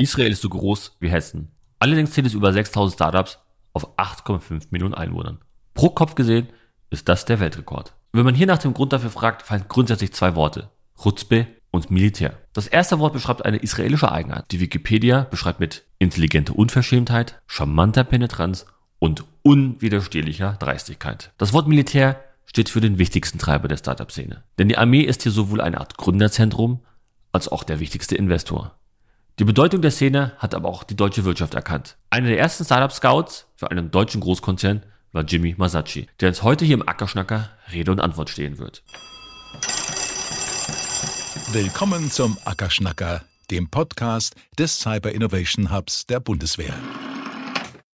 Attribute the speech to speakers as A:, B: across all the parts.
A: Israel ist so groß wie Hessen. Allerdings zählt es über 6000 Startups auf 8,5 Millionen Einwohnern. Pro Kopf gesehen ist das der Weltrekord. Wenn man hier nach dem Grund dafür fragt, fallen grundsätzlich zwei Worte. Chutzpe und Militär. Das erste Wort beschreibt eine israelische Eigenheit. Die Wikipedia beschreibt mit intelligente Unverschämtheit, charmanter Penetranz und unwiderstehlicher Dreistigkeit. Das Wort Militär steht für den wichtigsten Treiber der Startup-Szene. Denn die Armee ist hier sowohl eine Art Gründerzentrum als auch der wichtigste Investor. Die Bedeutung der Szene hat aber auch die deutsche Wirtschaft erkannt. Einer der ersten Startup-Scouts für einen deutschen Großkonzern war Jimmy Masacci, der uns heute hier im Ackerschnacker Rede und Antwort stehen wird.
B: Willkommen zum Ackerschnacker, dem Podcast des Cyber Innovation Hubs der Bundeswehr.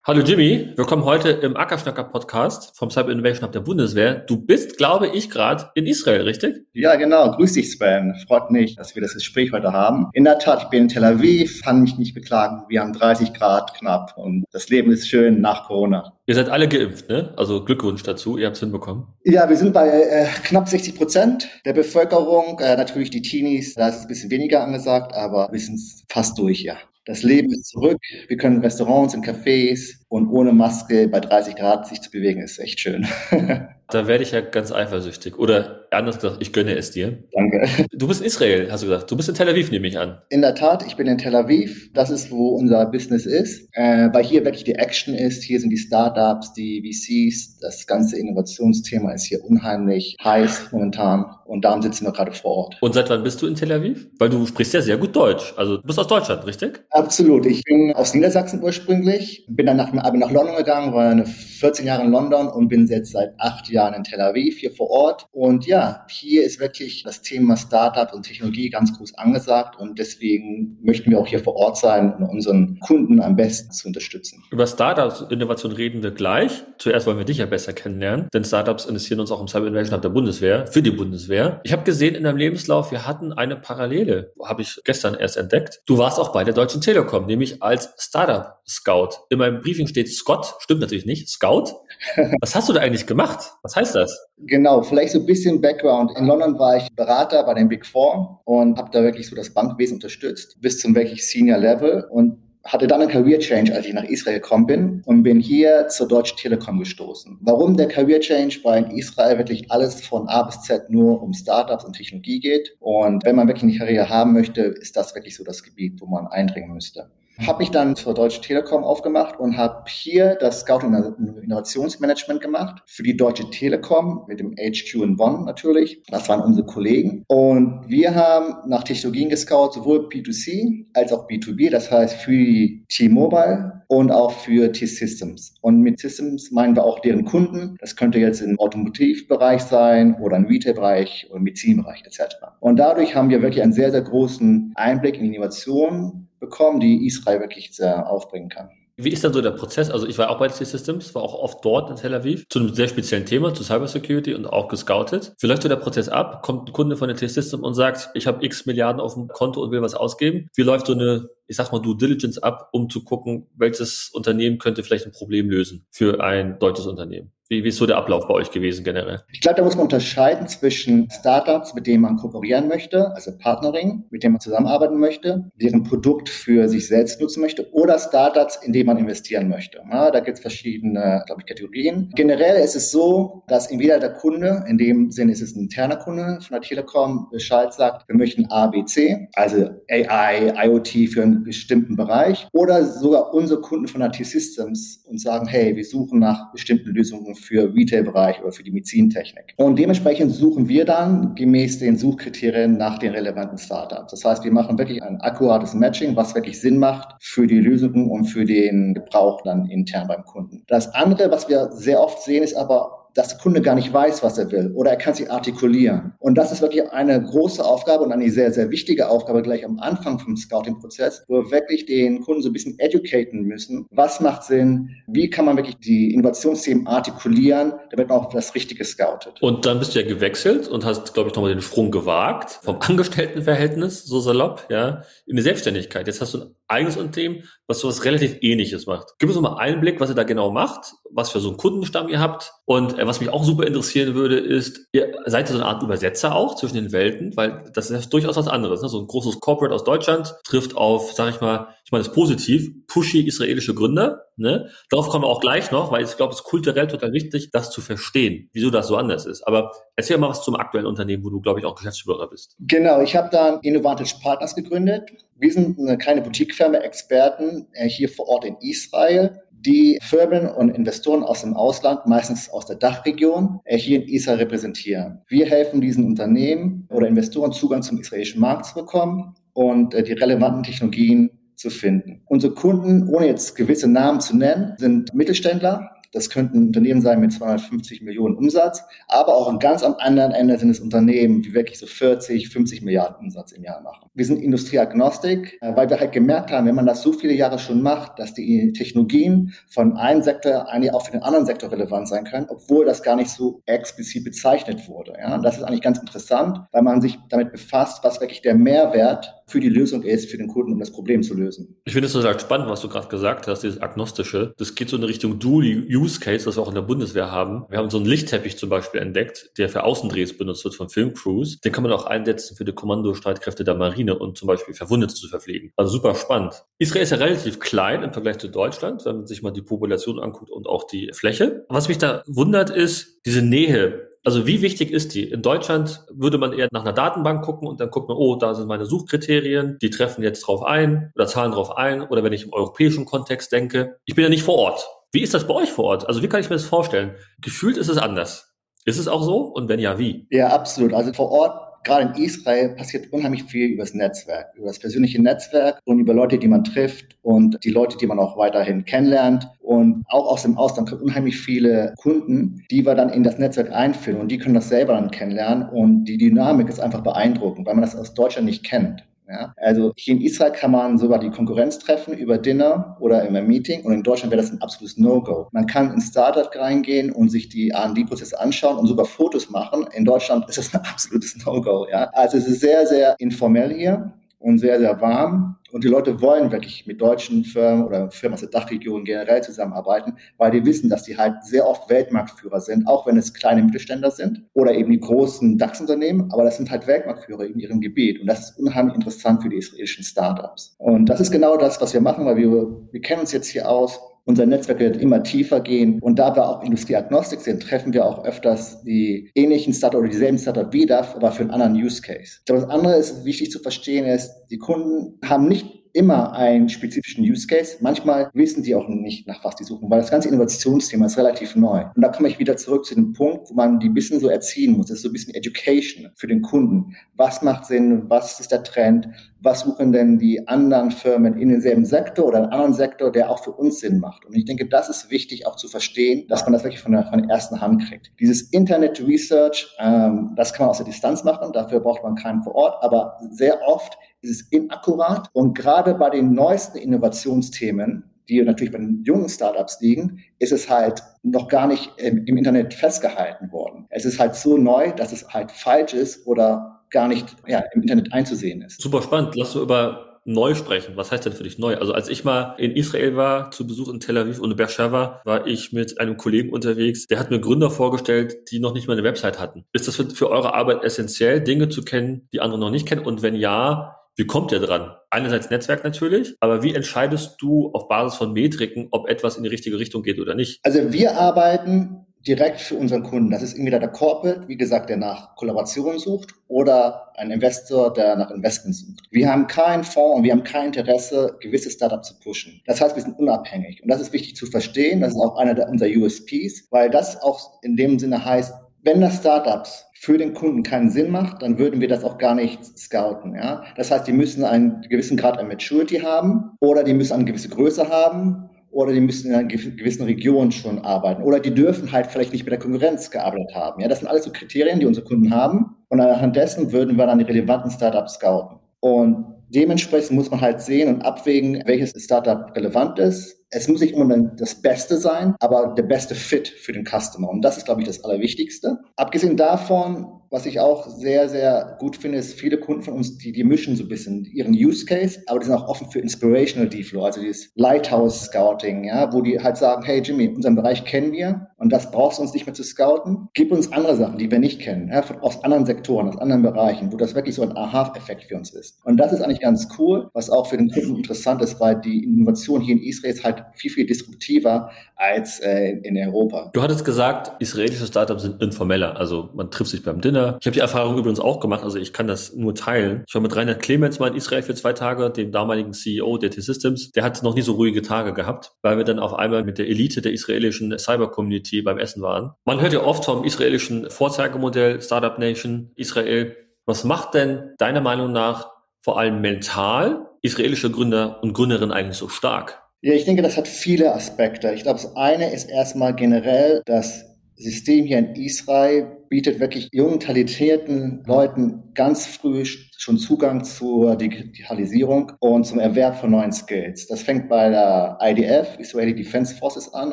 A: Hallo Jimmy, willkommen heute im Ackerschnacker Podcast vom Cyber Innovation Hub der Bundeswehr. Du bist, glaube ich, gerade in Israel, richtig?
C: Ja, genau. Grüß dich, Sven. Freut mich, dass wir das Gespräch heute haben. In der Tat, ich bin in Tel Aviv, kann mich nicht beklagen. Wir haben 30 Grad knapp und das Leben ist schön nach Corona.
A: Ihr seid alle geimpft, ne? Also Glückwunsch dazu, ihr habt es hinbekommen.
C: Ja, wir sind bei äh, knapp 60 Prozent der Bevölkerung. Äh, natürlich die Teenies, da ist es ein bisschen weniger angesagt, aber wir sind fast durch, ja. Das Leben ist zurück. Wir können Restaurants und Cafés und ohne Maske bei 30 Grad sich zu bewegen, ist echt schön.
A: Da werde ich ja ganz eifersüchtig. Oder anders gesagt, ich gönne es dir.
C: Danke.
A: Du bist in Israel, hast du gesagt. Du bist in Tel Aviv, nehme ich an.
C: In der Tat, ich bin in Tel Aviv. Das ist, wo unser Business ist. Äh, weil hier wirklich die Action ist. Hier sind die Startups, die VCs. Das ganze Innovationsthema ist hier unheimlich heiß momentan. Und darum sitzen wir gerade vor Ort.
A: Und seit wann bist du in Tel Aviv? Weil du sprichst ja sehr gut Deutsch. Also du bist aus Deutschland, richtig?
C: Absolut. Ich bin aus Niedersachsen ursprünglich. Bin dann nach dem Abi nach London gegangen, war eine 14 Jahre in London und bin jetzt seit acht Jahren in Tel Aviv hier vor Ort. Und ja, hier ist wirklich das Thema Startup und Technologie ganz groß angesagt und deswegen möchten wir auch hier vor Ort sein, um unseren Kunden am besten zu unterstützen.
A: Über Startups und Innovation reden wir gleich. Zuerst wollen wir dich ja besser kennenlernen, denn Startups investieren uns auch im Cyber Innovation Hub der Bundeswehr, für die Bundeswehr. Ich habe gesehen in deinem Lebenslauf, wir hatten eine Parallele, habe ich gestern erst entdeckt. Du warst auch bei der Deutschen Telekom, nämlich als Startup Scout. In meinem Briefing steht Scott, stimmt natürlich nicht, Scout. Was hast du da eigentlich gemacht? Was heißt das?
C: Genau, vielleicht so ein bisschen Background. In London war ich Berater bei den Big Four und habe da wirklich so das Bankwesen unterstützt bis zum wirklich Senior Level und hatte dann einen Career Change, als ich nach Israel gekommen bin und bin hier zur Deutschen Telekom gestoßen. Warum der Career Change? Weil in Israel wirklich alles von A bis Z nur um Startups und Technologie geht. Und wenn man wirklich eine Karriere haben möchte, ist das wirklich so das Gebiet, wo man eindringen müsste. Habe mich dann zur Deutschen Telekom aufgemacht und habe hier das Scouting Innovationsmanagement gemacht für die Deutsche Telekom mit dem HQ in Bonn natürlich. Das waren unsere Kollegen. Und wir haben nach Technologien gescout, sowohl B2C als auch B2B, das heißt für T-Mobile und auch für T-Systems. Und mit Systems meinen wir auch deren Kunden. Das könnte jetzt im Automotivbereich sein oder im Retailbereich oder im Medizinbereich etc. Und dadurch haben wir wirklich einen sehr, sehr großen Einblick in Innovation bekommen, die Israel wirklich sehr aufbringen kann.
A: Wie ist dann so der Prozess? Also ich war auch bei T-Systems, war auch oft dort in Tel Aviv zu einem sehr speziellen Thema, zu Cybersecurity und auch gescoutet. Wie läuft so der Prozess ab? Kommt ein Kunde von der T-System und sagt, ich habe x Milliarden auf dem Konto und will was ausgeben. Wie läuft so eine, ich sag mal, Due Diligence ab, um zu gucken, welches Unternehmen könnte vielleicht ein Problem lösen für ein deutsches Unternehmen? Wie, wie ist so der Ablauf bei euch gewesen generell?
C: Ich glaube, da muss man unterscheiden zwischen Startups, mit denen man kooperieren möchte, also Partnering, mit denen man zusammenarbeiten möchte, deren Produkt für sich selbst nutzen möchte, oder Startups, in denen man investieren möchte. Ja, da gibt es verschiedene, glaube ich, Kategorien. Generell ist es so, dass entweder der Kunde, in dem Sinne ist es ein interner Kunde von der Telekom, Bescheid sagt, wir möchten A, B, C, also AI, IoT für einen bestimmten Bereich, oder sogar unsere Kunden von der T-Systems und sagen, hey, wir suchen nach bestimmten Lösungen für Retail-Bereich oder für die Medizintechnik. Und dementsprechend suchen wir dann gemäß den Suchkriterien nach den relevanten Startups. Das heißt, wir machen wirklich ein akkurates Matching, was wirklich Sinn macht für die Lösungen und für den Gebrauch dann intern beim Kunden. Das andere, was wir sehr oft sehen, ist aber dass der Kunde gar nicht weiß, was er will oder er kann sich artikulieren. Und das ist wirklich eine große Aufgabe und eine sehr, sehr wichtige Aufgabe gleich am Anfang vom Scouting-Prozess, wo wir wirklich den Kunden so ein bisschen educaten müssen. Was macht Sinn? Wie kann man wirklich die Innovationsthemen artikulieren, damit man auch das Richtige scoutet?
A: Und dann bist du ja gewechselt und hast, glaube ich, nochmal den Sprung gewagt vom Angestelltenverhältnis, so salopp, ja, in die Selbstständigkeit. Jetzt hast du ein eigenes Unternehmen, was sowas relativ ähnliches macht. Gib uns nochmal einen Blick, was ihr da genau macht, was für so einen Kundenstamm ihr habt und Was mich auch super interessieren würde, ist, ihr seid ihr so eine Art Übersetzer auch zwischen den Welten, weil das ist durchaus was anderes. Ne? So ein großes Corporate aus Deutschland trifft auf, sag ich mal, ich meine das positiv, pushy israelische Gründer. Ne? Darauf kommen wir auch gleich noch, weil ich glaube, es ist kulturell total wichtig, das zu verstehen, wieso das so anders ist. Aber erzähl mal was zum aktuellen Unternehmen, wo du, glaube ich, auch Geschäftsführer bist.
C: Genau, ich habe da Innovative Partners gegründet. Wir sind eine kleine Boutique-Firma, Experten äh, hier vor Ort in Israel die Firmen und Investoren aus dem Ausland, meistens aus der Dachregion, äh, hier in Israel repräsentieren. Wir helfen diesen Unternehmen oder Investoren Zugang zum israelischen Markt zu bekommen und äh, die relevanten Technologien zu finden. Unsere Kunden, ohne jetzt gewisse Namen zu nennen, sind Mittelständler, das könnten Unternehmen sein mit 250 Millionen Umsatz, aber auch an ganz am anderen Ende sind es Unternehmen, die wirklich so 40, 50 Milliarden Umsatz im Jahr machen. Wir sind Industrieagnostik, äh, weil wir halt gemerkt haben, wenn man das so viele Jahre schon macht, dass die Technologien von einem Sektor eigentlich auch für den anderen Sektor relevant sein können, obwohl das gar nicht so explizit bezeichnet wurde. Ja, und das ist eigentlich ganz interessant, weil man sich damit befasst, was wirklich der Mehrwert für die Lösung ist, für den Kunden, um das Problem zu lösen.
A: Ich finde es total spannend, was du gerade gesagt hast, dieses Agnostische. Das geht so in Richtung Dual-Use Case, was wir auch in der Bundeswehr haben. Wir haben so einen Lichtteppich zum Beispiel entdeckt, der für Außendrehs benutzt wird von Filmcrews. Den kann man auch einsetzen für die Kommandostreitkräfte der Marine und zum Beispiel Verwundete zu verpflegen. Also super spannend. Israel ist ja relativ klein im Vergleich zu Deutschland, wenn man sich mal die Population anguckt und auch die Fläche. Was mich da wundert ist, diese Nähe also wie wichtig ist die? In Deutschland würde man eher nach einer Datenbank gucken und dann guckt man, oh, da sind meine Suchkriterien, die treffen jetzt drauf ein oder zahlen drauf ein. Oder wenn ich im europäischen Kontext denke, ich bin ja nicht vor Ort. Wie ist das bei euch vor Ort? Also wie kann ich mir das vorstellen? Gefühlt ist es anders. Ist es auch so? Und wenn ja, wie?
C: Ja, absolut. Also vor Ort gerade in Israel passiert unheimlich viel über das Netzwerk, über das persönliche Netzwerk und über Leute, die man trifft und die Leute, die man auch weiterhin kennenlernt. Und auch aus dem Ausland kommen unheimlich viele Kunden, die wir dann in das Netzwerk einführen und die können das selber dann kennenlernen und die Dynamik ist einfach beeindruckend, weil man das aus Deutschland nicht kennt. Ja, also hier in Israel kann man sogar die Konkurrenz treffen über Dinner oder einem Meeting und in Deutschland wäre das ein absolutes No-Go. Man kann in Startup reingehen und sich die R&D-Prozesse anschauen und sogar Fotos machen. In Deutschland ist das ein absolutes No-Go. Ja, also es ist sehr, sehr informell hier und sehr, sehr warm. Und die Leute wollen wirklich mit deutschen Firmen oder Firmen aus der Dachregion generell zusammenarbeiten, weil die wissen, dass die halt sehr oft Weltmarktführer sind, auch wenn es kleine Mittelständler sind oder eben die großen DAX-Unternehmen, aber das sind halt Weltmarktführer in ihrem Gebiet. Und das ist unheimlich interessant für die israelischen Startups. Und das ist genau das, was wir machen, weil wir, wir kennen uns jetzt hier aus unser Netzwerk wird immer tiefer gehen. Und da wir auch Industrieagnostik sind, treffen wir auch öfters die ähnlichen Startup oder dieselben Startup wieder, aber für einen anderen Use Case. Ich glaube, das andere ist wichtig zu verstehen ist, die Kunden haben nicht immer einen spezifischen Use Case. Manchmal wissen die auch nicht, nach was die suchen, weil das ganze Innovationsthema ist relativ neu. Und da komme ich wieder zurück zu dem Punkt, wo man die ein bisschen so erziehen muss. Das ist so ein bisschen Education für den Kunden. Was macht Sinn? Was ist der Trend? Was suchen denn die anderen Firmen in demselben Sektor oder einem anderen Sektor, der auch für uns Sinn macht? Und ich denke, das ist wichtig auch zu verstehen, dass man das wirklich von der, von der ersten Hand kriegt. Dieses Internet Research, ähm, das kann man aus der Distanz machen. Dafür braucht man keinen vor Ort. Aber sehr oft ist inakkurat. Und gerade bei den neuesten Innovationsthemen, die natürlich bei den jungen Startups liegen, ist es halt noch gar nicht im, im, Internet festgehalten worden. Es ist halt so neu, dass es halt falsch ist oder gar nicht ja, im Internet einzusehen ist.
A: Super spannend. Lass du über neu sprechen. Was heißt denn für dich neu? Also als ich mal in Israel war, zu Besuch in Tel Aviv und Beersheba, war ich mit einem Kollegen unterwegs, der hat mir Gründer vorgestellt, die noch nicht mal eine Website hatten. Ist das für, für eure Arbeit essentiell, Dinge zu kennen, die andere noch nicht kennen? Und wenn ja, wie kommt ihr dran? Einerseits Netzwerk natürlich, aber wie entscheidest du auf Basis von Metriken, ob etwas in die richtige Richtung geht oder nicht?
C: Also wir arbeiten direkt für unseren Kunden. Das ist entweder der Corporate, wie gesagt, der nach Kollaboration sucht oder ein Investor, der nach Investment sucht. Wir haben keinen Fonds und wir haben kein Interesse, gewisse Startups zu pushen. Das heißt, wir sind unabhängig. Und das ist wichtig zu verstehen. Das ist auch einer der, unserer USPs, weil das auch in dem Sinne heißt, wenn das Startups für den Kunden keinen Sinn macht, dann würden wir das auch gar nicht scouten. Ja? Das heißt, die müssen einen gewissen Grad an Maturity haben oder die müssen eine gewisse Größe haben oder die müssen in einer gewissen Region schon arbeiten oder die dürfen halt vielleicht nicht mit der Konkurrenz gearbeitet haben. Ja? Das sind alles so Kriterien, die unsere Kunden haben und anhand dessen würden wir dann die relevanten Startups scouten. Und dementsprechend muss man halt sehen und abwägen, welches Startup relevant ist es muss nicht unbedingt das Beste sein, aber der beste Fit für den Customer. Und das ist, glaube ich, das Allerwichtigste. Abgesehen davon, was ich auch sehr, sehr gut finde, ist, viele Kunden von uns, die, die mischen so ein bisschen ihren Use Case, aber die sind auch offen für Inspirational Deflow, also dieses Lighthouse Scouting, ja, wo die halt sagen, hey Jimmy, unseren Bereich kennen wir und das brauchst du uns nicht mehr zu scouten. Gib uns andere Sachen, die wir nicht kennen, ja, von, aus anderen Sektoren, aus anderen Bereichen, wo das wirklich so ein Aha-Effekt für uns ist. Und das ist eigentlich ganz cool, was auch für den Kunden interessant ist, weil die Innovation hier in Israel ist halt viel, viel disruptiver als äh, in Europa.
A: Du hattest gesagt, israelische Startups sind informeller, also man trifft sich beim Dinner. Ich habe die Erfahrung übrigens auch gemacht, also ich kann das nur teilen. Ich war mit Reinhard Clemens mal in Israel für zwei Tage, dem damaligen CEO der T-Systems. Der hat noch nie so ruhige Tage gehabt, weil wir dann auf einmal mit der Elite der israelischen Cyber-Community beim Essen waren. Man hört ja oft vom israelischen Vorzeigemodell Startup Nation Israel. Was macht denn deiner Meinung nach vor allem mental israelische Gründer und Gründerinnen eigentlich so stark?
C: Ja, ich denke, das hat viele Aspekte. Ich glaube, das eine ist erstmal generell das System hier in Israel bietet wirklich jungen, talentierten Leuten ganz früh schon Zugang zur Digitalisierung und zum Erwerb von neuen Skills. Das fängt bei der IDF, Israeli Defense Forces an,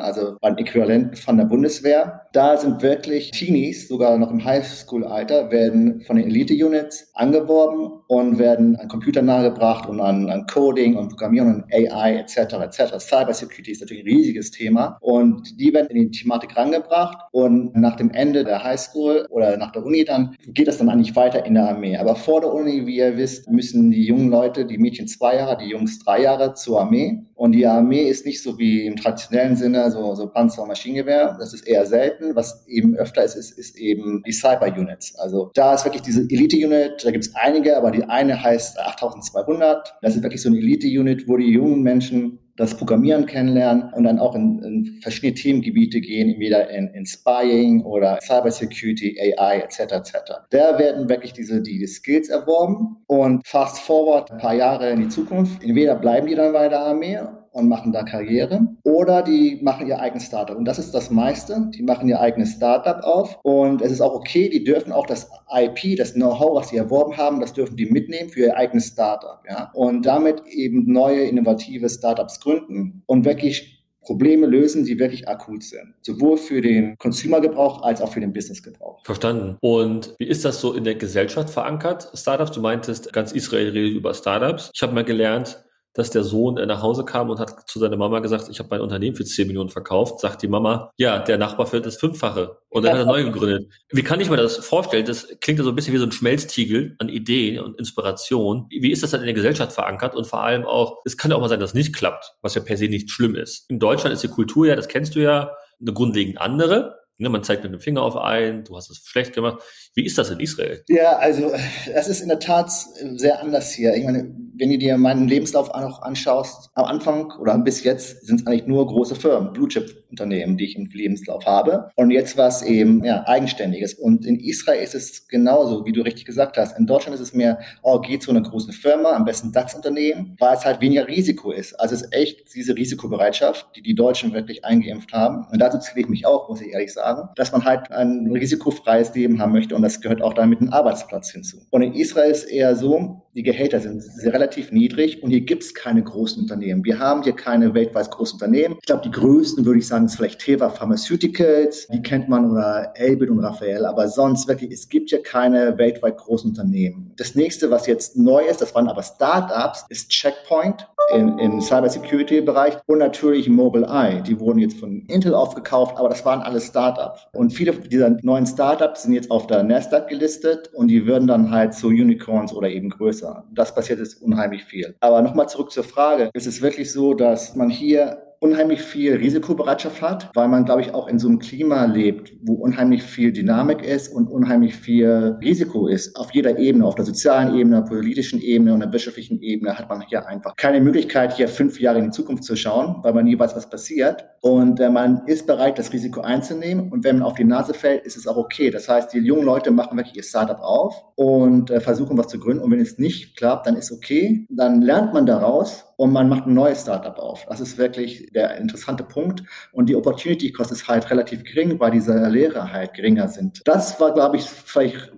C: also beim Äquivalenten von der Bundeswehr. Da sind wirklich Teenies, sogar noch im Highschool-Alter, werden von den Elite-Units angeworben und werden an Computer nahegebracht und an, an Coding und Programmieren und AI etc. etc. Cybersecurity ist natürlich ein riesiges Thema und die werden in die Thematik rangebracht und nach dem Ende der Highschool oder nach der Uni dann geht das dann eigentlich weiter in der Armee. Aber vor der Uni, wie ihr wisst, müssen die jungen Leute, die Mädchen zwei Jahre, die Jungs drei Jahre zur Armee. Und die Armee ist nicht so wie im traditionellen Sinne so, so Panzer und Maschinengewehr. Das ist eher selten. Was eben öfter ist, ist, ist eben die Cyber-Units. Also da ist wirklich diese Elite-Unit, da gibt es einige, aber die eine heißt 8200. Das ist wirklich so eine Elite-Unit, wo die jungen Menschen das Programmieren kennenlernen und dann auch in, in verschiedene Themengebiete gehen, entweder in, in Spying oder Cybersecurity, AI etc. etc. Da werden wirklich diese die Skills erworben und fast forward ein paar Jahre in die Zukunft. Entweder bleiben die dann bei der Armee und machen da Karriere. Oder die machen ihr eigenes Startup. Und das ist das meiste. Die machen ihr eigenes Startup auf. Und es ist auch okay, die dürfen auch das IP, das Know-how, was sie erworben haben, das dürfen die mitnehmen für ihr eigenes Startup. Ja? Und damit eben neue, innovative Startups gründen und wirklich Probleme lösen, die wirklich akut sind. Sowohl für den Consumer-Gebrauch als auch für den Business-Gebrauch.
A: Verstanden. Und wie ist das so in der Gesellschaft verankert? Startups, du meintest, ganz Israel redet über Startups. Ich habe mal gelernt, dass der Sohn äh, nach Hause kam und hat zu seiner Mama gesagt, ich habe mein Unternehmen für 10 Millionen verkauft, sagt die Mama, ja, der Nachbar fällt das Fünffache. Und dann hat er neu gegründet. Wie kann ich mir das vorstellen? Das klingt ja so ein bisschen wie so ein Schmelztiegel an Ideen und Inspiration. Wie ist das dann in der Gesellschaft verankert? Und vor allem auch, es kann ja auch mal sein, dass es nicht klappt, was ja per se nicht schlimm ist. In Deutschland ist die Kultur ja, das kennst du ja, eine grundlegend andere. Ne, man zeigt mit dem Finger auf einen, du hast es schlecht gemacht. Wie ist das in Israel?
C: Ja, also das ist in der Tat sehr anders hier. Ich meine, wenn du dir meinen Lebenslauf auch anschaust, am Anfang oder bis jetzt sind es eigentlich nur große Firmen, Blue Chip Unternehmen, die ich im Lebenslauf habe. Und jetzt war es eben ja, eigenständiges. Und in Israel ist es genauso, wie du richtig gesagt hast. In Deutschland ist es mehr, oh, geht zu einer großen Firma, am besten DAX-Unternehmen, weil es halt weniger Risiko ist. Also es ist echt diese Risikobereitschaft, die die Deutschen wirklich eingeimpft haben. Und dazu zähle ich mich auch, muss ich ehrlich sagen, dass man halt ein risikofreies Leben haben möchte. Und das gehört auch damit ein Arbeitsplatz hinzu. Und in Israel ist eher so, die Gehälter sind relativ niedrig und hier gibt es keine großen Unternehmen. Wir haben hier keine weltweit großen Unternehmen. Ich glaube, die größten, würde ich sagen, ist vielleicht Teva Pharmaceuticals, die kennt man, oder Elbit und Raphael, aber sonst wirklich, es gibt hier keine weltweit großen Unternehmen. Das nächste, was jetzt neu ist, das waren aber Startups, ist Checkpoint im, im Cybersecurity-Bereich und natürlich Mobileye. Die wurden jetzt von Intel aufgekauft, aber das waren alles Startups. Und viele dieser neuen Startups sind jetzt auf der Nasdaq gelistet und die würden dann halt zu Unicorns oder eben größer. Das passiert jetzt unheimlich viel. Aber nochmal zurück zur Frage. Es ist wirklich so, dass man hier unheimlich viel Risikobereitschaft hat, weil man, glaube ich, auch in so einem Klima lebt, wo unheimlich viel Dynamik ist und unheimlich viel Risiko ist. Auf jeder Ebene, auf der sozialen Ebene, der politischen Ebene und der wirtschaftlichen Ebene hat man hier einfach keine Möglichkeit, hier fünf Jahre in die Zukunft zu schauen, weil man nie weiß, was passiert. Und äh, man ist bereit, das Risiko einzunehmen. Und wenn man auf die Nase fällt, ist es auch okay. Das heißt, die jungen Leute machen wirklich ihr Startup auf und äh, versuchen, was zu gründen. Und wenn es nicht klappt, dann ist okay. Dann lernt man daraus und man macht ein neues Startup auf. Das ist wirklich der interessante Punkt. Und die Opportunity Cost ist halt relativ gering, weil diese Lehre halt geringer sind. Das war, glaube ich, vielleicht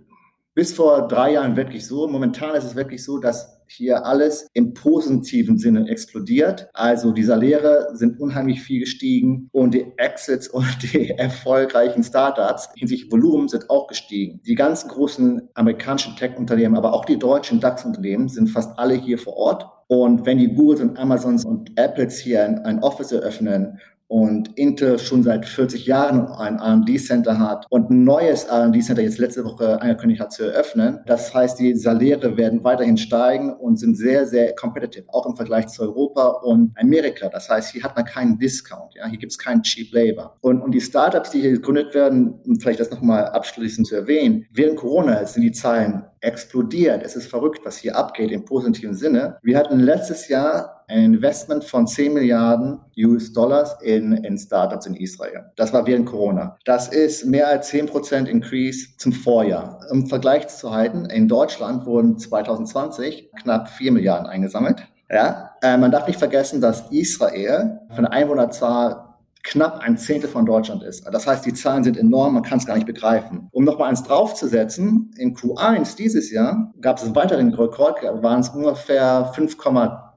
C: bis vor drei Jahren wirklich so. Momentan ist es wirklich so, dass hier alles im positiven Sinne explodiert. Also die Saläre sind unheimlich viel gestiegen und die Exits und die erfolgreichen Startups hinsichtlich Volumen sind auch gestiegen. Die ganzen großen amerikanischen Tech-Unternehmen, aber auch die deutschen DAX-Unternehmen sind fast alle hier vor Ort. Und wenn die Googles und Amazons und Apples hier ein, ein Office eröffnen und Intel schon seit 40 Jahren ein R&D-Center hat und ein neues R&D-Center jetzt letzte Woche angekündigt hat zu eröffnen. Das heißt, die Saläre werden weiterhin steigen und sind sehr, sehr competitive, auch im Vergleich zu Europa und Amerika. Das heißt, hier hat man keinen Discount, ja, hier gibt es keinen Cheap Labor. Und, und die Startups, die hier gegründet werden, um vielleicht das nochmal abschließend zu erwähnen, während Corona sind die Zahlen explodiert. Es ist verrückt, was hier abgeht im positiven Sinne. Wir hatten letztes Jahr ein Investment von 10 Milliarden US-Dollars in, in Startups in Israel. Das war während Corona. Das ist mehr als 10 Prozent Increase zum Vorjahr. Im Vergleich zu halten, in Deutschland wurden 2020 knapp 4 Milliarden eingesammelt. Ja, äh, man darf nicht vergessen, dass Israel von der Einwohnerzahl knapp ein Zehntel von Deutschland ist. Das heißt, die Zahlen sind enorm, man kann es gar nicht begreifen. Um nochmal eins draufzusetzen, in Q1 dieses Jahr gab es einen weiteren Rekord, waren es ungefähr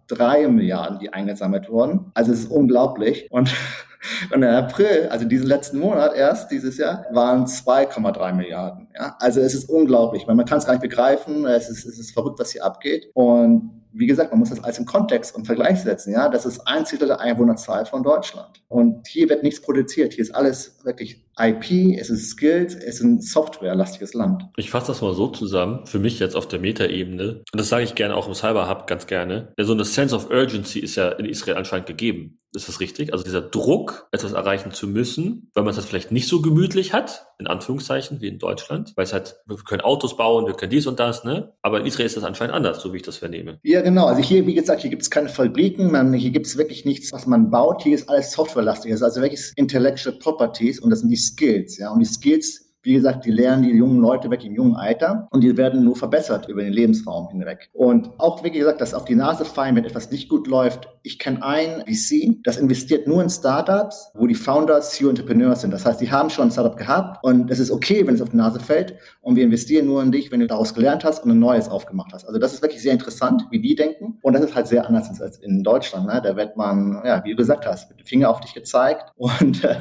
C: 5,3 Milliarden, die eingesammelt wurden. Also es ist unglaublich. Und und im April, also diesen letzten Monat erst, dieses Jahr, waren 2,3 Milliarden. Ja? Also es ist unglaublich. Man, man kann es gar nicht begreifen. Es ist, es ist verrückt, was hier abgeht. Und wie gesagt, man muss das alles im Kontext und Vergleich setzen. Ja, das ist ein Zehntel der Einwohnerzahl von Deutschland. Und hier wird nichts produziert. Hier ist alles wirklich IP, es ist Skills, es ist ein softwarelastiges Land.
A: Ich fasse das mal so zusammen, für mich jetzt auf der Metaebene, und das sage ich gerne auch im Cyber-Hub ganz gerne, so eine Sense of Urgency ist ja in Israel anscheinend gegeben. Ist das richtig? Also dieser Druck, etwas erreichen zu müssen, weil man es halt vielleicht nicht so gemütlich hat, in Anführungszeichen, wie in Deutschland, weil es halt, wir können Autos bauen, wir können dies und das, ne? Aber in Israel ist das anscheinend anders, so wie ich das vernehme.
C: Ja, genau. Also hier, wie gesagt, hier gibt es keine Fabriken, man, hier gibt es wirklich nichts, was man baut. Hier ist alles softwarelastig. Also wirklich Intellectual Properties und das sind die Skills, ja. Und die Skills wie gesagt, die lernen die jungen Leute weg im jungen Alter und die werden nur verbessert über den Lebensraum hinweg. Und auch, wie gesagt, dass auf die Nase fallen, wenn etwas nicht gut läuft. Ich kenne ein VC, das investiert nur in Startups, wo die Founders CEO Entrepreneurs sind. Das heißt, die haben schon ein Startup gehabt und es ist okay, wenn es auf die Nase fällt. Und wir investieren nur in dich, wenn du daraus gelernt hast und ein neues aufgemacht hast. Also das ist wirklich sehr interessant, wie die denken. Und das ist halt sehr anders als in Deutschland. Ne? Da wird man, ja, wie du gesagt hast, mit dem Finger auf dich gezeigt und äh,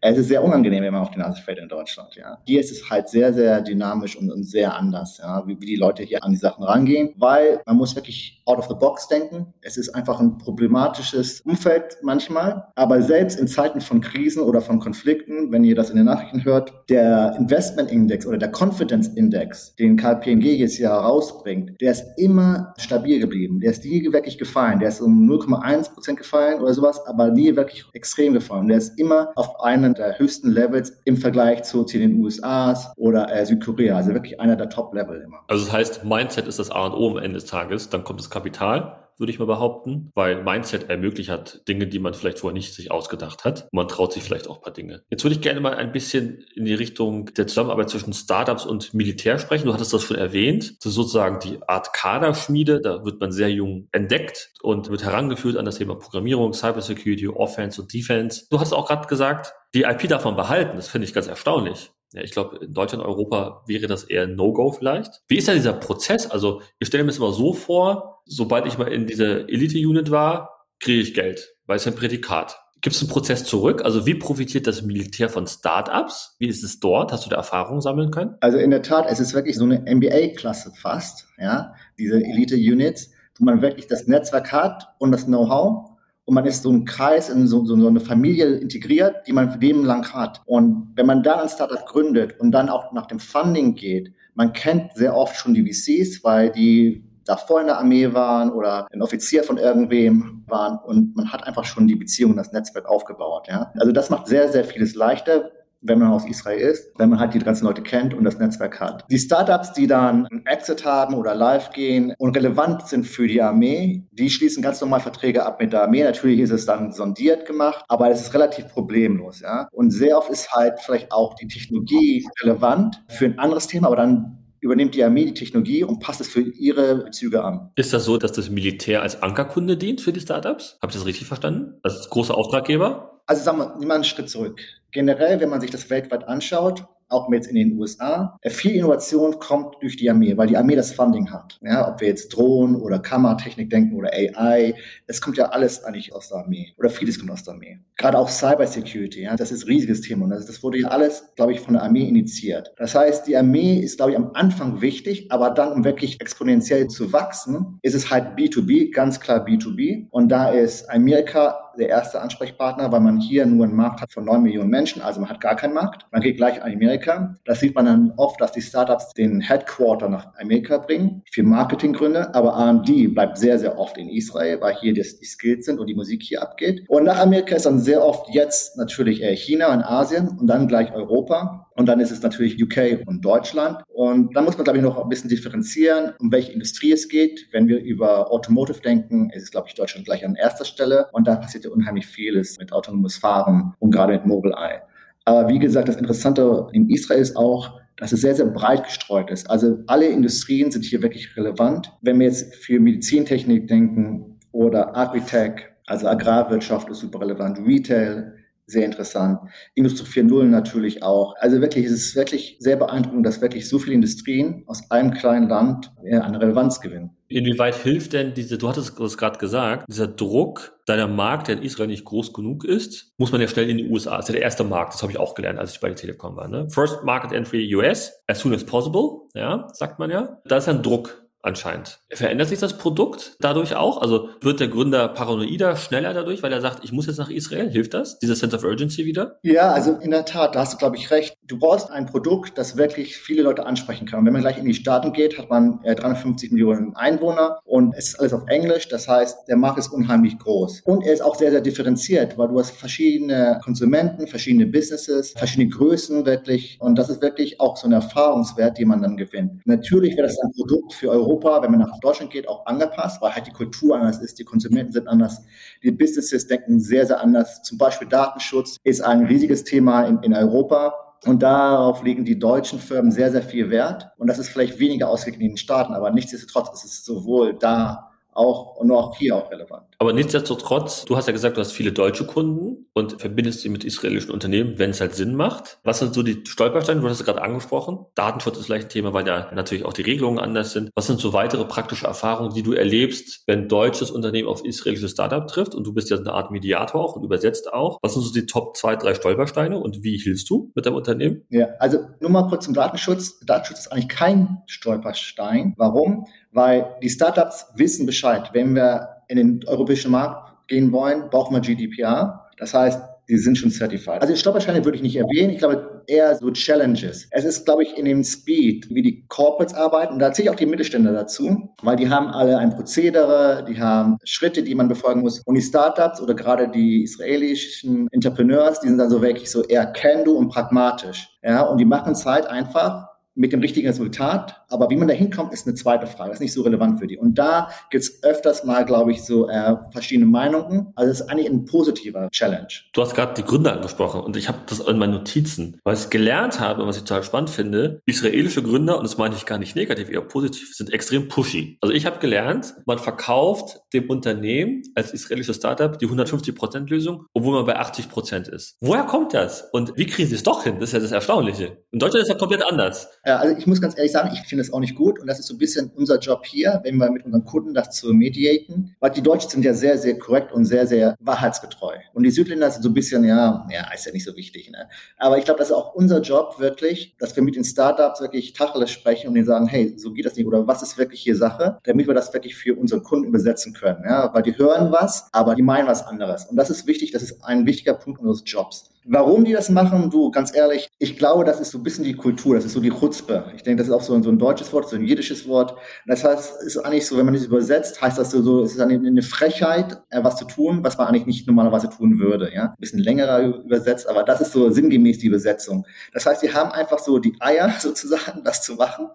C: es ist sehr unangenehm, wenn man auf die Nase fällt in Deutschland. Ja. Hier ist es halt sehr, sehr dynamisch und, und sehr anders, ja, wie, wie, die Leute hier an die Sachen rangehen, weil man muss wirklich out of the box denken. Es ist einfach ein problematisches Umfeld manchmal, aber selbst in Zeiten von Krisen oder von Konflikten, wenn ihr das in den Nachrichten hört, der Investment Index oder der Confidence Index, den KPMG jetzt hier herausbringt, der ist immer stabil geblieben. Der ist nie wirklich gefallen. Der ist um 0,1 Prozent gefallen oder sowas, aber nie wirklich extrem gefallen. Der ist immer auf einen einer der höchsten Levels im Vergleich zu, zu den USA oder äh, Südkorea. Also wirklich einer der Top-Level immer.
A: Also das heißt, Mindset ist das A und O am Ende des Tages. Dann kommt das Kapital würde ich mal behaupten, weil Mindset ermöglicht hat Dinge, die man vielleicht vorher nicht sich ausgedacht hat. man traut sich vielleicht auch ein paar Dinge. Jetzt würde ich gerne mal ein bisschen in die Richtung der Zusammenarbeit zwischen Startups und Militär sprechen. Du hattest das schon erwähnt. Das ist sozusagen die Art Kaderschmiede. Da wird man sehr jung entdeckt und wird herangeführt an das Thema Programmierung, Cybersecurity, Offense und Defense. Du hast auch gerade gesagt, die IP davon behalten. Das finde ich ganz erstaunlich. Ja, ich glaube, in Deutschland, Europa wäre das eher No-Go vielleicht. Wie ist da dieser Prozess? Also, ich stelle mir das immer so vor, sobald ich mal in dieser Elite-Unit war, kriege ich Geld, weil es ein Prädikat. Gibt es einen Prozess zurück? Also wie profitiert das Militär von Startups? Wie ist es dort? Hast du da Erfahrungen sammeln können?
C: Also in der Tat, es ist wirklich so eine MBA-Klasse fast, ja, diese Elite-Units, wo man wirklich das Netzwerk hat und das Know-how und man ist so ein Kreis, in so, so, so eine Familie integriert, die man Leben lang hat. Und wenn man dann ein Startup gründet und dann auch nach dem Funding geht, man kennt sehr oft schon die VCs, weil die davor in der Armee waren oder ein Offizier von irgendwem waren und man hat einfach schon die Beziehung das Netzwerk aufgebaut. Ja? Also das macht sehr, sehr vieles leichter wenn man aus Israel ist, wenn man halt die ganzen Leute kennt und das Netzwerk hat. Die Startups, die dann einen Exit haben oder live gehen und relevant sind für die Armee, die schließen ganz normal Verträge ab mit der Armee. Natürlich ist es dann sondiert gemacht, aber es ist relativ problemlos, ja. Und sehr oft ist halt vielleicht auch die Technologie relevant für ein anderes Thema, aber dann übernimmt die Armee die Technologie und passt es für ihre Bezüge an.
A: Ist das so, dass das Militär als Ankerkunde dient für die Startups? Habe ich das richtig verstanden? Als großer Auftraggeber?
C: Also sagen wir, nimm mal einen Schritt zurück. Generell, wenn man sich das weltweit anschaut, auch jetzt in den USA. Äh, viel Innovation kommt durch die Armee, weil die Armee das Funding hat. Ja, ob wir jetzt Drohnen oder Kammertechnik denken oder AI, es kommt ja alles eigentlich aus der Armee oder vieles kommt aus der Armee. Gerade auch Cybersecurity, ja, das ist ein riesiges Thema und das, das wurde ja alles, glaube ich, von der Armee initiiert. Das heißt, die Armee ist, glaube ich, am Anfang wichtig, aber dann, um wirklich exponentiell zu wachsen, ist es halt B2B, ganz klar B2B. Und da ist Amerika der erste Ansprechpartner, weil man hier nur einen Markt hat von neun Millionen Menschen, also man hat gar keinen Markt. Man geht gleich an Amerika. Das sieht man dann oft, dass die Startups den Headquarter nach Amerika bringen, für Marketinggründe, aber AMD bleibt sehr, sehr oft in Israel, weil hier die, die Skills sind und die Musik hier abgeht. Und nach Amerika ist dann sehr oft jetzt natürlich China und Asien und dann gleich Europa. Und dann ist es natürlich UK und Deutschland. Und dann muss man, glaube ich, noch ein bisschen differenzieren, um welche Industrie es geht. Wenn wir über Automotive denken, ist es, glaube ich, Deutschland gleich an erster Stelle. Und da passiert ja unheimlich vieles mit autonomes Fahren und gerade mit Mobileye. Aber wie gesagt, das Interessante in Israel ist auch, dass es sehr, sehr breit gestreut ist. Also alle Industrien sind hier wirklich relevant. Wenn wir jetzt für Medizintechnik denken oder Agritech, also Agrarwirtschaft ist super relevant, Retail, sehr interessant. Industrie 4.0 natürlich auch. Also wirklich, es ist wirklich sehr beeindruckend, dass wirklich so viele Industrien aus einem kleinen Land an Relevanz gewinnen.
A: Inwieweit hilft denn diese, du hattest es gerade gesagt, dieser Druck, da der Markt, der in Israel nicht groß genug ist, muss man ja schnell in die USA. Das ist ja der erste Markt, das habe ich auch gelernt, als ich bei der Telekom war. Ne? First Market Entry US, as soon as possible, ja, sagt man ja. Da ist ein Druck anscheinend. Verändert sich das Produkt dadurch auch? Also wird der Gründer paranoider, schneller dadurch, weil er sagt, ich muss jetzt nach Israel? Hilft das? Dieser Sense of Urgency wieder?
C: Ja, also in der Tat, da hast du, glaube ich, recht. Du brauchst ein Produkt, das wirklich viele Leute ansprechen kann. Und wenn man gleich in die Staaten geht, hat man 350 Millionen Einwohner und es ist alles auf Englisch. Das heißt, der Markt ist unheimlich groß. Und er ist auch sehr, sehr differenziert, weil du hast verschiedene Konsumenten, verschiedene Businesses, verschiedene Größen wirklich. Und das ist wirklich auch so ein Erfahrungswert, den man dann gewinnt. Natürlich wäre das ein Produkt für Europa Europa, wenn man nach Deutschland geht, auch angepasst, weil halt die Kultur anders ist, die Konsumenten sind anders, die Businesses denken sehr, sehr anders. Zum Beispiel Datenschutz ist ein riesiges Thema in, in Europa. Und darauf legen die deutschen Firmen sehr, sehr viel Wert. Und das ist vielleicht weniger ausgeglichen in den Staaten, aber nichtsdestotrotz ist es sowohl da auch und auch hier auch relevant.
A: Aber nichtsdestotrotz, du hast ja gesagt, du hast viele deutsche Kunden und verbindest sie mit israelischen Unternehmen, wenn es halt Sinn macht. Was sind so die Stolpersteine? Du hast es gerade angesprochen. Datenschutz ist vielleicht ein Thema, weil da natürlich auch die Regelungen anders sind. Was sind so weitere praktische Erfahrungen, die du erlebst, wenn ein deutsches Unternehmen auf israelisches Startup trifft und du bist ja eine Art Mediator auch und übersetzt auch? Was sind so die Top zwei, drei Stolpersteine und wie hilfst du mit deinem Unternehmen?
C: Ja, also nur mal kurz zum Datenschutz. Datenschutz ist eigentlich kein Stolperstein. Warum? Weil die Startups wissen Bescheid. Wenn wir in den europäischen Markt gehen wollen, brauchen wir GDPR. Das heißt, die sind schon certified. Also Stolpersteine würde ich nicht erwähnen. Ich glaube eher so Challenges. Es ist, glaube ich, in dem Speed, wie die Corporates arbeiten. Und da zähle ich auch die Mittelständler dazu, weil die haben alle ein Prozedere, die haben Schritte, die man befolgen muss. Und die Startups oder gerade die israelischen Entrepreneurs, die sind dann so wirklich so eher can-do und pragmatisch. Ja, und die machen es halt einfach mit dem richtigen Resultat. Aber wie man da hinkommt, ist eine zweite Frage. Das ist nicht so relevant für die. Und da gibt es öfters mal, glaube ich, so äh, verschiedene Meinungen. Also es ist eigentlich ein positiver Challenge.
A: Du hast gerade die Gründer angesprochen und ich habe das in meinen Notizen. Was ich gelernt habe und was ich total spannend finde, israelische Gründer, und das meine ich gar nicht negativ, eher positiv, sind extrem pushy. Also ich habe gelernt, man verkauft dem Unternehmen als israelisches Startup die 150%-Lösung, obwohl man bei 80% ist. Woher kommt das? Und wie kriegen sie es doch hin? Das ist ja das Erstaunliche. In Deutschland ist ja komplett anders.
C: Äh, also ich muss ganz ehrlich sagen, ich finde es auch nicht gut und das ist so ein bisschen unser Job hier, wenn wir mit unseren Kunden das zu mediaten, weil die Deutschen sind ja sehr, sehr korrekt und sehr, sehr wahrheitsgetreu und die Südländer sind so ein bisschen, ja, ja, ist ja nicht so wichtig, ne? aber ich glaube, das ist auch unser Job wirklich, dass wir mit den Startups wirklich Tacheles sprechen und denen sagen, hey, so geht das nicht oder was ist wirklich hier Sache, damit wir das wirklich für unsere Kunden übersetzen können, ja, weil die hören was, aber die meinen was anderes und das ist wichtig, das ist ein wichtiger Punkt unseres Jobs. Warum die das machen, du, ganz ehrlich, ich glaube, das ist so ein bisschen die Kultur, das ist so die Chutzpe. Ich denke, das ist auch so, so ein deutsches Wort, so ein jiddisches Wort. Das heißt, ist eigentlich so, wenn man das übersetzt, heißt das so, es ist eine, eine Frechheit, äh, was zu tun, was man eigentlich nicht normalerweise tun würde, ja. Ein bisschen längerer übersetzt, aber das ist so sinngemäß die Übersetzung. Das heißt, die haben einfach so die Eier sozusagen, das zu machen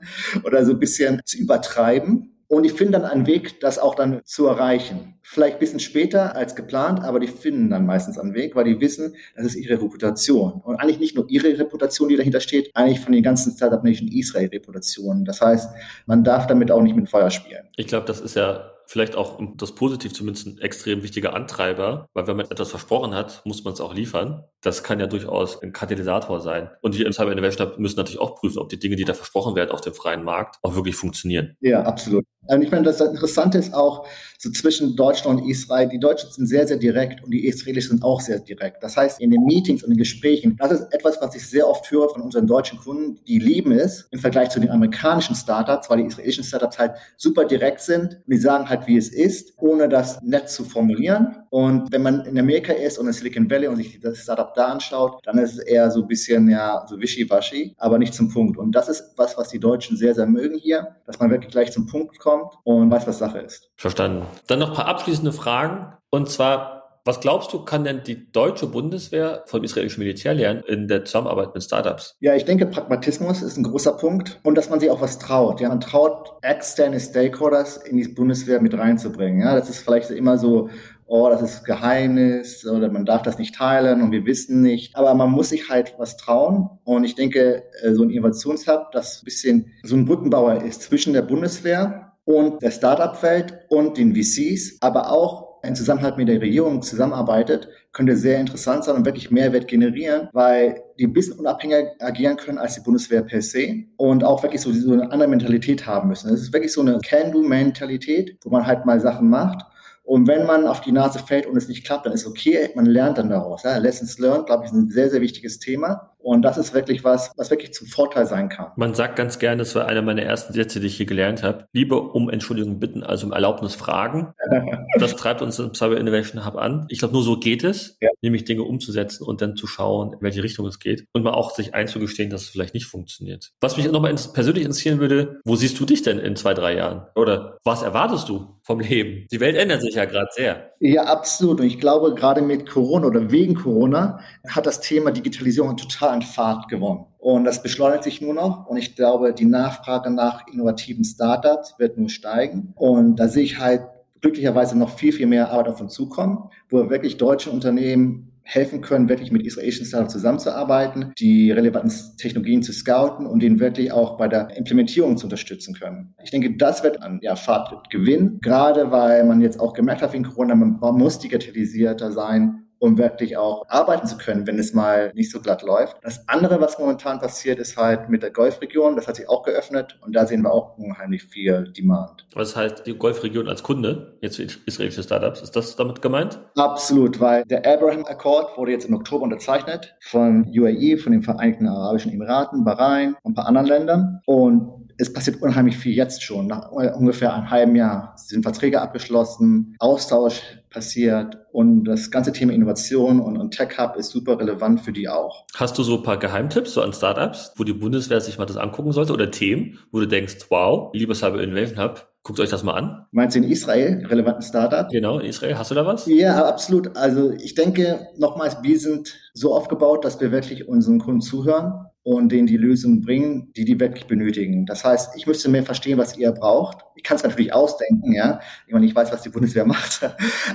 C: oder so ein bisschen zu übertreiben und die finden dann einen Weg, das auch dann zu erreichen. Vielleicht ein bisschen später als geplant, aber die finden dann meistens einen Weg, weil die wissen, das ist ihre Reputation. Und eigentlich nicht nur ihre Reputation, die dahinter steht, eigentlich von den ganzen Startup Nation Israel Reputationen. Das heißt, man darf damit auch nicht mit Feuer spielen.
A: Ich glaube, das ist ja vielleicht auch das positiv zumindest ein extrem wichtiger Antreiber, weil wenn man etwas versprochen hat, muss man es auch liefern. Das kann ja durchaus ein Katalysator sein. Und wir im Cyber Innovation Lab müssen natürlich auch prüfen, ob die Dinge, die da versprochen werden auf dem freien Markt, auch wirklich funktionieren.
C: Ja, absolut. Und ich meine, das Interessante ist auch so zwischen Deutschland und Israel. Die Deutschen sind sehr, sehr direkt und die Israelis sind auch sehr direkt. Das heißt, in den Meetings und den Gesprächen, das ist etwas, was ich sehr oft höre von unseren deutschen Kunden, die lieben es im Vergleich zu den amerikanischen Startups, weil die israelischen Startups halt super direkt sind und die sagen halt, wie es ist, ohne das nett zu formulieren. Und wenn man in Amerika ist und in Silicon Valley und sich das Startup da anschaut, dann ist es eher so ein bisschen, ja, so wischiwaschi, aber nicht zum Punkt. Und das ist was, was die Deutschen sehr, sehr mögen hier, dass man wirklich gleich zum Punkt kommt und weiß, was Sache ist.
A: Verstanden. Dann noch ein paar abschließende Fragen. Und zwar, was glaubst du, kann denn die deutsche Bundeswehr vom israelischen Militär lernen in der Zusammenarbeit mit Startups?
C: Ja, ich denke, Pragmatismus ist ein großer Punkt und dass man sich auch was traut. Ja, man traut externe Stakeholders in die Bundeswehr mit reinzubringen. Ja, das ist vielleicht immer so, oh, das ist Geheimnis oder man darf das nicht teilen und wir wissen nicht. Aber man muss sich halt was trauen. Und ich denke, äh, so ein Innovationshub, das ein bisschen so ein Brückenbauer ist zwischen der Bundeswehr und der Startup-Welt und den VCs, aber auch in Zusammenhalt mit der Regierung zusammenarbeitet, könnte sehr interessant sein und wirklich Mehrwert generieren, weil die ein bisschen unabhängiger agieren können als die Bundeswehr per se und auch wirklich so, so eine andere Mentalität haben müssen. Es ist wirklich so eine Can-Do-Mentalität, wo man halt mal Sachen macht und wenn man auf die Nase fällt und es nicht klappt, dann ist okay, man lernt dann daraus. Ja. Lessons learned, glaube ich, ist ein sehr, sehr wichtiges Thema. Und das ist wirklich was, was wirklich zum Vorteil sein kann.
A: Man sagt ganz gerne, das war einer meiner ersten Sätze, die ich hier gelernt habe, lieber um Entschuldigung bitten, als um Erlaubnis fragen. das treibt uns im Cyber Innovation Hub an. Ich glaube, nur so geht es, ja. nämlich Dinge umzusetzen und dann zu schauen, in welche Richtung es geht und mal auch sich einzugestehen, dass es vielleicht nicht funktioniert. Was mich nochmal persönlich interessieren würde, wo siehst du dich denn in zwei, drei Jahren? Oder was erwartest du vom Leben? Die Welt ändert sich ja gerade sehr.
C: Ja, absolut. Und ich glaube, gerade mit Corona oder wegen Corona hat das Thema Digitalisierung total an Fahrt gewonnen. Und das beschleunigt sich nur noch. Und ich glaube, die Nachfrage nach innovativen Startups wird nur steigen. Und da sehe ich halt glücklicherweise noch viel, viel mehr Arbeit auf uns zukommen, wo wirklich deutsche Unternehmen helfen können, wirklich mit israelischen Startups zusammenzuarbeiten, die relevanten Technologien zu scouten und den wirklich auch bei der Implementierung zu unterstützen können. Ich denke, das wird an ja, Fahrt gewinnen, gerade weil man jetzt auch gemerkt hat wegen Corona, man muss digitalisierter sein um wirklich auch arbeiten zu können, wenn es mal nicht so glatt läuft. Das andere, was momentan passiert, ist halt mit der Golfregion. Das hat sich auch geöffnet und da sehen wir auch unheimlich viel Demand.
A: Was heißt die Golfregion als Kunde, jetzt für israelische Startups? Ist das damit gemeint?
C: Absolut, weil der Abraham Accord wurde jetzt im Oktober unterzeichnet von UAE, von den Vereinigten Arabischen Emiraten, Bahrain und ein paar anderen Ländern. Und es passiert unheimlich viel jetzt schon. Nach ungefähr einem halben Jahr sind Verträge abgeschlossen, Austausch passiert und das ganze Thema Innovation und, und Tech Hub ist super relevant für die auch.
A: Hast du so ein paar Geheimtipps so an Startups, wo die Bundeswehr sich mal das angucken sollte oder Themen, wo du denkst, wow, lieber Cyber Innovation Hub, Guckt euch das mal an.
C: Meinst du in Israel, relevanten Startup?
A: Genau, in Israel. Hast du da was?
C: Ja, absolut. Also ich denke, nochmals, wir sind so aufgebaut, dass wir wirklich unseren Kunden zuhören und denen die Lösungen bringen, die die wirklich benötigen. Das heißt, ich müsste mehr verstehen, was ihr braucht. Ich kann es natürlich ausdenken, ja. Ich meine, ich weiß, was die Bundeswehr macht.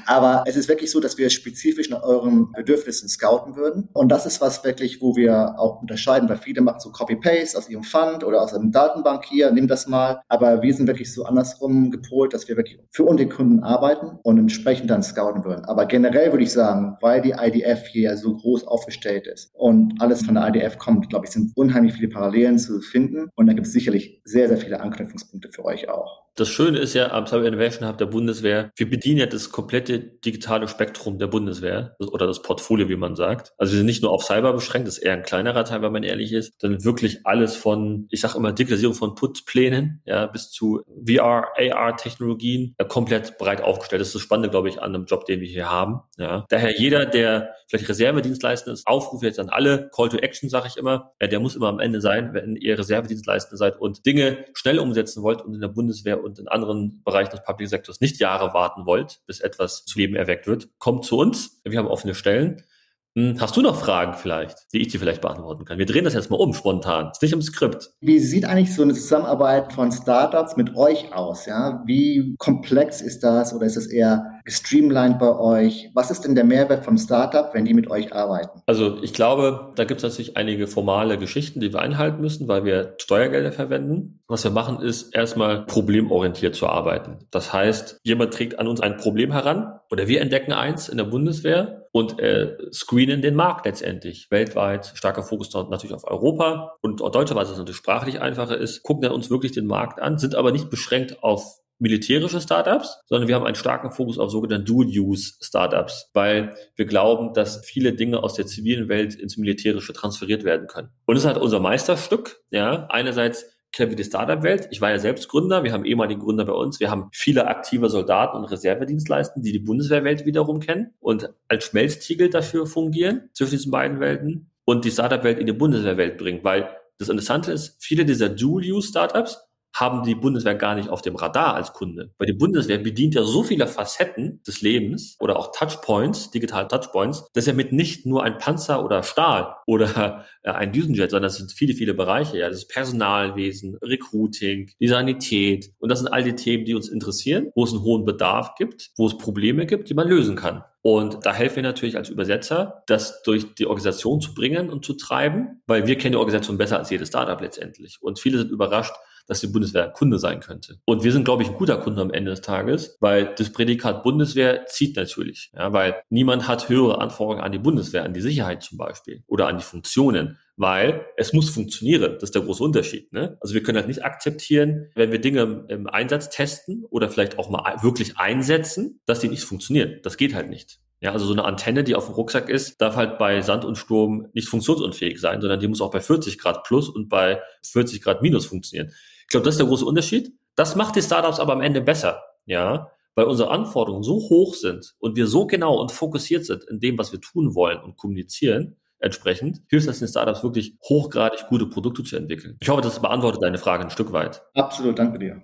C: Aber es ist wirklich so, dass wir spezifisch nach euren Bedürfnissen scouten würden. Und das ist was wirklich, wo wir auch unterscheiden, weil viele machen so Copy-Paste aus ihrem Fund oder aus einem Datenbank hier, nimm das mal. Aber wir sind wirklich so andersrum gepolt, dass wir wirklich für unsere Kunden arbeiten und entsprechend dann scouten würden. Aber generell würde ich sagen, weil die IDF hier so groß aufgestellt ist und alles von der IDF kommt, glaube ich, sind sind unheimlich viele Parallelen zu finden und da gibt es sicherlich sehr, sehr viele Anknüpfungspunkte für euch auch.
A: Das Schöne ist ja am Cyber Innovation Hub der Bundeswehr, wir bedienen ja das komplette digitale Spektrum der Bundeswehr oder das Portfolio, wie man sagt. Also wir sind nicht nur auf Cyber beschränkt, das ist eher ein kleinerer Teil, wenn man ehrlich ist, sondern wirklich alles von, ich sage immer, Digitalisierung von Putzplänen ja, bis zu VR, AR-Technologien, ja, komplett breit aufgestellt. Das ist das Spannende, glaube ich, an einem Job, den wir hier haben. Ja. Daher jeder, der vielleicht Reservedienstleistender ist, Aufruf jetzt an alle, Call to Action, sage ich immer, der muss immer am Ende sein, wenn ihr Reservedienstleistender seid und Dinge schnell umsetzen wollt und in der Bundeswehr und in anderen Bereichen des Public Sectors nicht Jahre warten wollt, bis etwas zu Leben erweckt wird, kommt zu uns. Wir haben offene Stellen. Hm, hast du noch Fragen vielleicht, die ich dir vielleicht beantworten kann? Wir drehen das jetzt mal um, spontan. Ist nicht im Skript.
C: Wie sieht eigentlich so eine Zusammenarbeit von Startups mit euch aus? Ja? Wie komplex ist das oder ist es eher gestreamlined bei euch? Was ist denn der Mehrwert vom Startup, wenn die mit euch arbeiten?
A: Also ich glaube, da gibt es natürlich einige formale Geschichten, die wir einhalten müssen, weil wir Steuergelder verwenden. Was wir machen, ist erstmal problemorientiert zu arbeiten. Das heißt, jemand trägt an uns ein Problem heran oder wir entdecken eins in der Bundeswehr und äh, screenen den Markt letztendlich. Weltweit, starker Fokus natürlich auf Europa und auch Deutsche, weil es natürlich sprachlich einfacher ist, gucken wir uns wirklich den Markt an, sind aber nicht beschränkt auf militärische Startups, sondern wir haben einen starken Fokus auf sogenannte Dual-Use-Startups, weil wir glauben, dass viele Dinge aus der zivilen Welt ins Militärische transferiert werden können. Und ist halt unser Meisterstück. Ja, einerseits kennen wir die Startup-Welt. Ich war ja selbst Gründer. Wir haben ehemalige Gründer bei uns. Wir haben viele aktive Soldaten und Reservedienstleisten, die die Bundeswehrwelt wiederum kennen und als Schmelztiegel dafür fungieren zwischen diesen beiden Welten und die Startup-Welt in die Bundeswehrwelt bringen, weil das Interessante ist, viele dieser Dual-Use-Startups haben die Bundeswehr gar nicht auf dem Radar als Kunde. Weil die Bundeswehr bedient ja so viele Facetten des Lebens oder auch Touchpoints, digitale Touchpoints, dass ja mit nicht nur ein Panzer oder Stahl oder äh, ein Düsenjet, sondern das sind viele, viele Bereiche. Ja, das ist Personalwesen, Recruiting, die Sanität. Und das sind all die Themen, die uns interessieren, wo es einen hohen Bedarf gibt, wo es Probleme gibt, die man lösen kann. Und da helfen wir natürlich als Übersetzer, das durch die Organisation zu bringen und zu treiben, weil wir kennen die Organisation besser als jedes Startup letztendlich. Und viele sind überrascht, dass die Bundeswehr Kunde sein könnte. Und wir sind, glaube ich, ein guter Kunde am Ende des Tages, weil das Prädikat Bundeswehr zieht natürlich, ja, weil niemand hat höhere Anforderungen an die Bundeswehr, an die Sicherheit zum Beispiel oder an die Funktionen weil es muss funktionieren. Das ist der große Unterschied. Ne? Also wir können halt nicht akzeptieren, wenn wir Dinge im Einsatz testen oder vielleicht auch mal wirklich einsetzen, dass die nicht funktionieren. Das geht halt nicht. Ja, also so eine Antenne, die auf dem Rucksack ist, darf halt bei Sand und Sturm nicht funktionsunfähig sein, sondern die muss auch bei 40 Grad plus und bei 40 Grad minus funktionieren. Ich glaube, das ist der große Unterschied. Das macht die Startups aber am Ende besser, ja, weil unsere Anforderungen so hoch sind und wir so genau und fokussiert sind in dem, was wir tun wollen und kommunizieren, entsprechend hilft das den Startups wirklich hochgradig gute Produkte zu entwickeln. Ich hoffe, das beantwortet deine Frage ein Stück weit.
C: Absolut, danke dir.